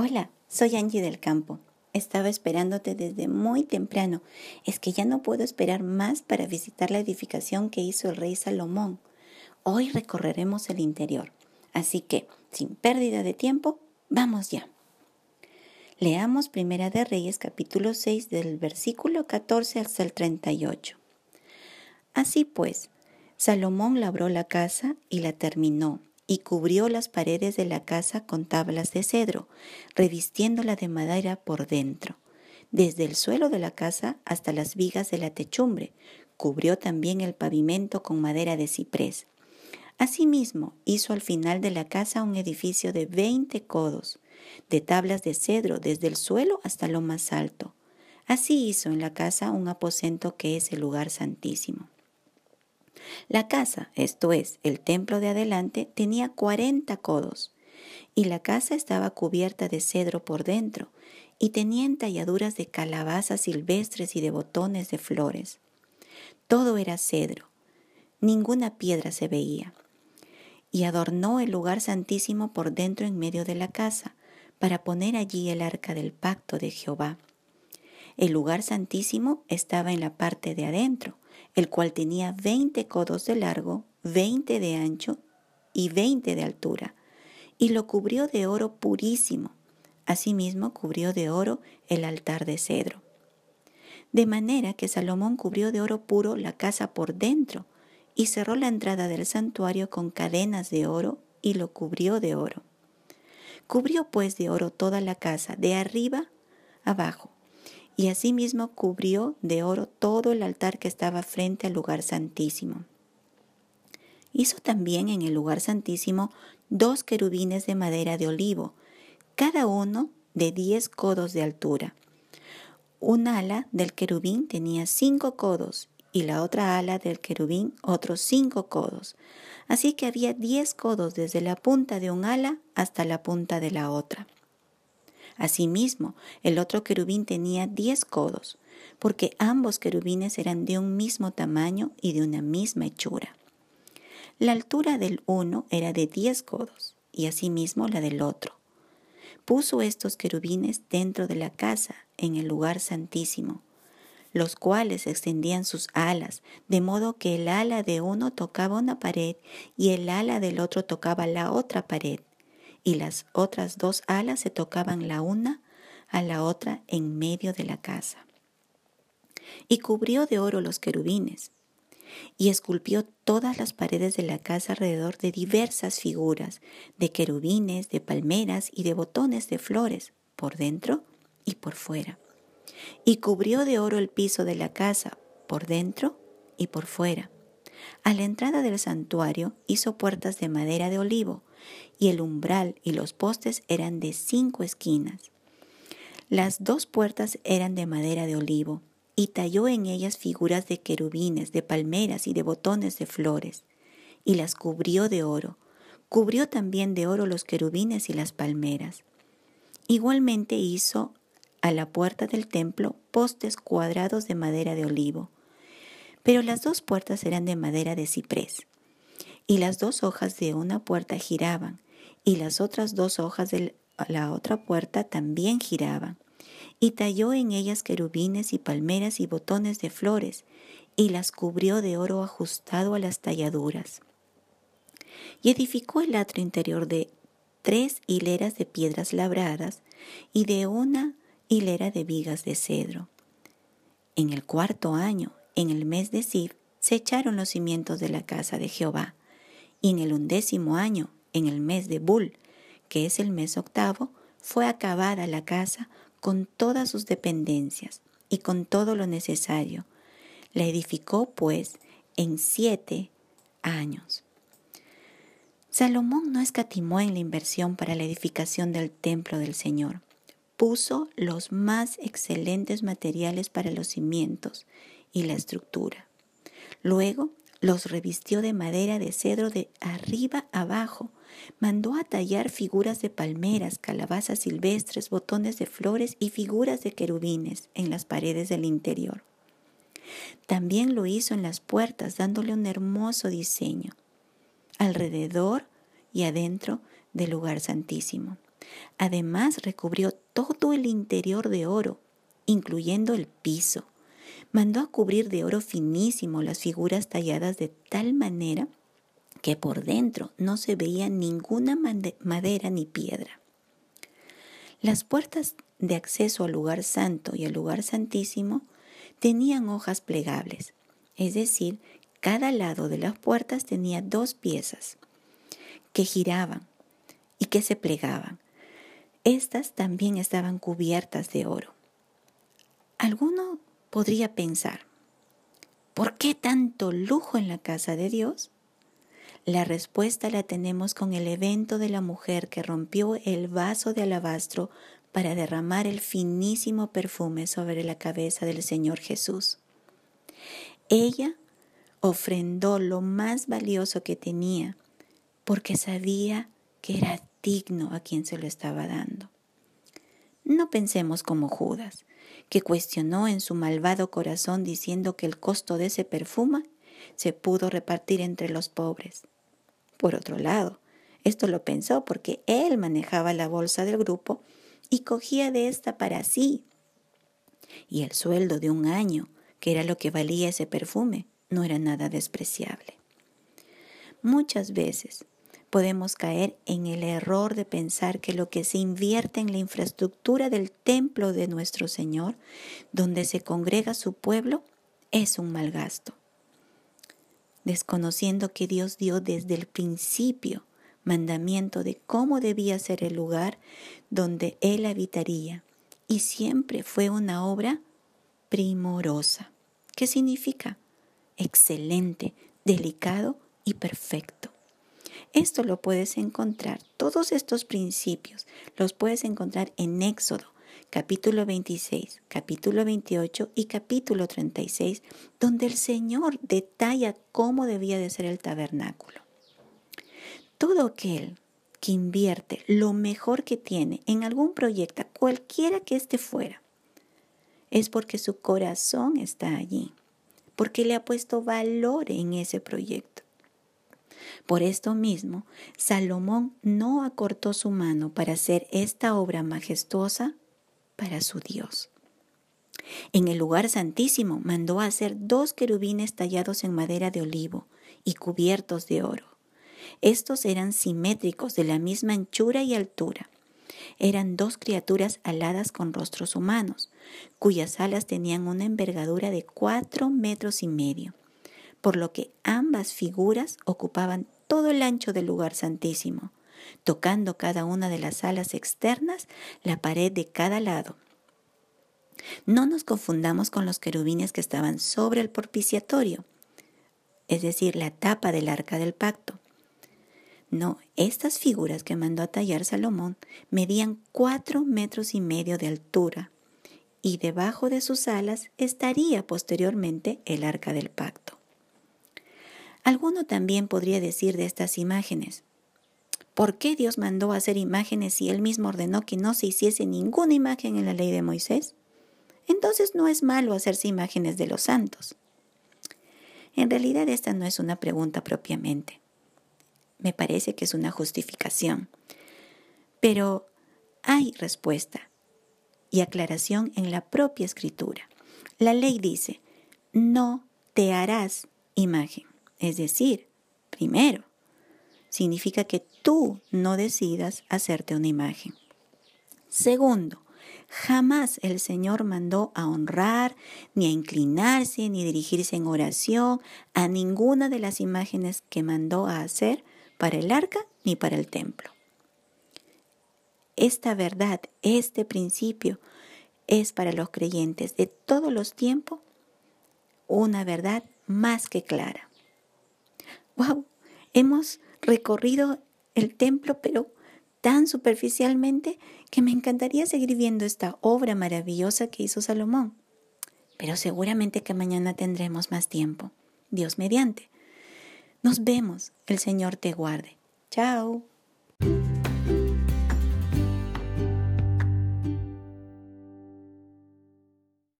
Hola, soy Angie del Campo. Estaba esperándote desde muy temprano. Es que ya no puedo esperar más para visitar la edificación que hizo el rey Salomón. Hoy recorreremos el interior. Así que, sin pérdida de tiempo, vamos ya. Leamos Primera de Reyes capítulo 6 del versículo 14 hasta el 38. Así pues, Salomón labró la casa y la terminó y cubrió las paredes de la casa con tablas de cedro, revistiéndola de madera por dentro, desde el suelo de la casa hasta las vigas de la techumbre. Cubrió también el pavimento con madera de ciprés. Asimismo, hizo al final de la casa un edificio de veinte codos, de tablas de cedro desde el suelo hasta lo más alto. Así hizo en la casa un aposento que es el lugar santísimo. La casa, esto es, el templo de adelante, tenía cuarenta codos, y la casa estaba cubierta de cedro por dentro, y tenía entalladuras de calabazas silvestres y de botones de flores. Todo era cedro, ninguna piedra se veía. Y adornó el lugar santísimo por dentro en medio de la casa, para poner allí el arca del pacto de Jehová. El lugar santísimo estaba en la parte de adentro, el cual tenía veinte codos de largo, veinte de ancho y veinte de altura, y lo cubrió de oro purísimo. Asimismo cubrió de oro el altar de cedro. De manera que Salomón cubrió de oro puro la casa por dentro, y cerró la entrada del santuario con cadenas de oro, y lo cubrió de oro. Cubrió pues de oro toda la casa, de arriba abajo, y asimismo cubrió de oro todo el altar que estaba frente al lugar santísimo. Hizo también en el lugar santísimo dos querubines de madera de olivo, cada uno de diez codos de altura. Un ala del querubín tenía cinco codos y la otra ala del querubín otros cinco codos. Así que había diez codos desde la punta de un ala hasta la punta de la otra. Asimismo, el otro querubín tenía diez codos, porque ambos querubines eran de un mismo tamaño y de una misma hechura. La altura del uno era de diez codos, y asimismo la del otro. Puso estos querubines dentro de la casa, en el lugar santísimo, los cuales extendían sus alas, de modo que el ala de uno tocaba una pared y el ala del otro tocaba la otra pared y las otras dos alas se tocaban la una a la otra en medio de la casa. Y cubrió de oro los querubines, y esculpió todas las paredes de la casa alrededor de diversas figuras, de querubines, de palmeras y de botones de flores, por dentro y por fuera. Y cubrió de oro el piso de la casa, por dentro y por fuera. A la entrada del santuario hizo puertas de madera de olivo, y el umbral y los postes eran de cinco esquinas. Las dos puertas eran de madera de olivo, y talló en ellas figuras de querubines, de palmeras y de botones de flores, y las cubrió de oro. Cubrió también de oro los querubines y las palmeras. Igualmente hizo a la puerta del templo postes cuadrados de madera de olivo, pero las dos puertas eran de madera de ciprés y las dos hojas de una puerta giraban, y las otras dos hojas de la otra puerta también giraban. Y talló en ellas querubines y palmeras y botones de flores, y las cubrió de oro ajustado a las talladuras. Y edificó el atrio interior de tres hileras de piedras labradas y de una hilera de vigas de cedro. En el cuarto año, en el mes de Sid, se echaron los cimientos de la casa de Jehová, y en el undécimo año, en el mes de Bul, que es el mes octavo, fue acabada la casa con todas sus dependencias y con todo lo necesario. La edificó, pues, en siete años. Salomón no escatimó en la inversión para la edificación del templo del Señor. Puso los más excelentes materiales para los cimientos y la estructura. Luego los revistió de madera de cedro de arriba abajo. Mandó a tallar figuras de palmeras, calabazas silvestres, botones de flores y figuras de querubines en las paredes del interior. También lo hizo en las puertas, dándole un hermoso diseño, alrededor y adentro del lugar santísimo. Además recubrió todo el interior de oro, incluyendo el piso. Mandó a cubrir de oro finísimo las figuras talladas de tal manera que por dentro no se veía ninguna madera ni piedra. Las puertas de acceso al lugar santo y al lugar santísimo tenían hojas plegables, es decir, cada lado de las puertas tenía dos piezas que giraban y que se plegaban. Estas también estaban cubiertas de oro. Alguno podría pensar, ¿por qué tanto lujo en la casa de Dios? La respuesta la tenemos con el evento de la mujer que rompió el vaso de alabastro para derramar el finísimo perfume sobre la cabeza del Señor Jesús. Ella ofrendó lo más valioso que tenía porque sabía que era digno a quien se lo estaba dando. No pensemos como Judas, que cuestionó en su malvado corazón diciendo que el costo de ese perfume se pudo repartir entre los pobres. Por otro lado, esto lo pensó porque él manejaba la bolsa del grupo y cogía de esta para sí. Y el sueldo de un año, que era lo que valía ese perfume, no era nada despreciable. Muchas veces podemos caer en el error de pensar que lo que se invierte en la infraestructura del templo de nuestro Señor, donde se congrega su pueblo, es un mal gasto. Desconociendo que Dios dio desde el principio mandamiento de cómo debía ser el lugar donde Él habitaría, y siempre fue una obra primorosa. ¿Qué significa? Excelente, delicado y perfecto. Esto lo puedes encontrar, todos estos principios los puedes encontrar en Éxodo, capítulo 26, capítulo 28 y capítulo 36, donde el Señor detalla cómo debía de ser el tabernáculo. Todo aquel que invierte lo mejor que tiene en algún proyecto, cualquiera que éste fuera, es porque su corazón está allí, porque le ha puesto valor en ese proyecto. Por esto mismo, Salomón no acortó su mano para hacer esta obra majestuosa para su Dios. En el lugar santísimo mandó hacer dos querubines tallados en madera de olivo y cubiertos de oro. Estos eran simétricos de la misma anchura y altura. Eran dos criaturas aladas con rostros humanos, cuyas alas tenían una envergadura de cuatro metros y medio por lo que ambas figuras ocupaban todo el ancho del lugar santísimo, tocando cada una de las alas externas la pared de cada lado. No nos confundamos con los querubines que estaban sobre el propiciatorio, es decir, la tapa del arca del pacto. No, estas figuras que mandó a tallar Salomón medían cuatro metros y medio de altura, y debajo de sus alas estaría posteriormente el arca del pacto. Alguno también podría decir de estas imágenes, ¿por qué Dios mandó hacer imágenes si Él mismo ordenó que no se hiciese ninguna imagen en la ley de Moisés? Entonces no es malo hacerse imágenes de los santos. En realidad esta no es una pregunta propiamente. Me parece que es una justificación. Pero hay respuesta y aclaración en la propia escritura. La ley dice, no te harás imagen. Es decir, primero, significa que tú no decidas hacerte una imagen. Segundo, jamás el Señor mandó a honrar, ni a inclinarse, ni dirigirse en oración a ninguna de las imágenes que mandó a hacer para el arca ni para el templo. Esta verdad, este principio, es para los creyentes de todos los tiempos una verdad más que clara wow, hemos recorrido el templo, pero tan superficialmente que me encantaría seguir viendo esta obra maravillosa que hizo Salomón. Pero seguramente que mañana tendremos más tiempo. Dios mediante. Nos vemos. El Señor te guarde. Chao.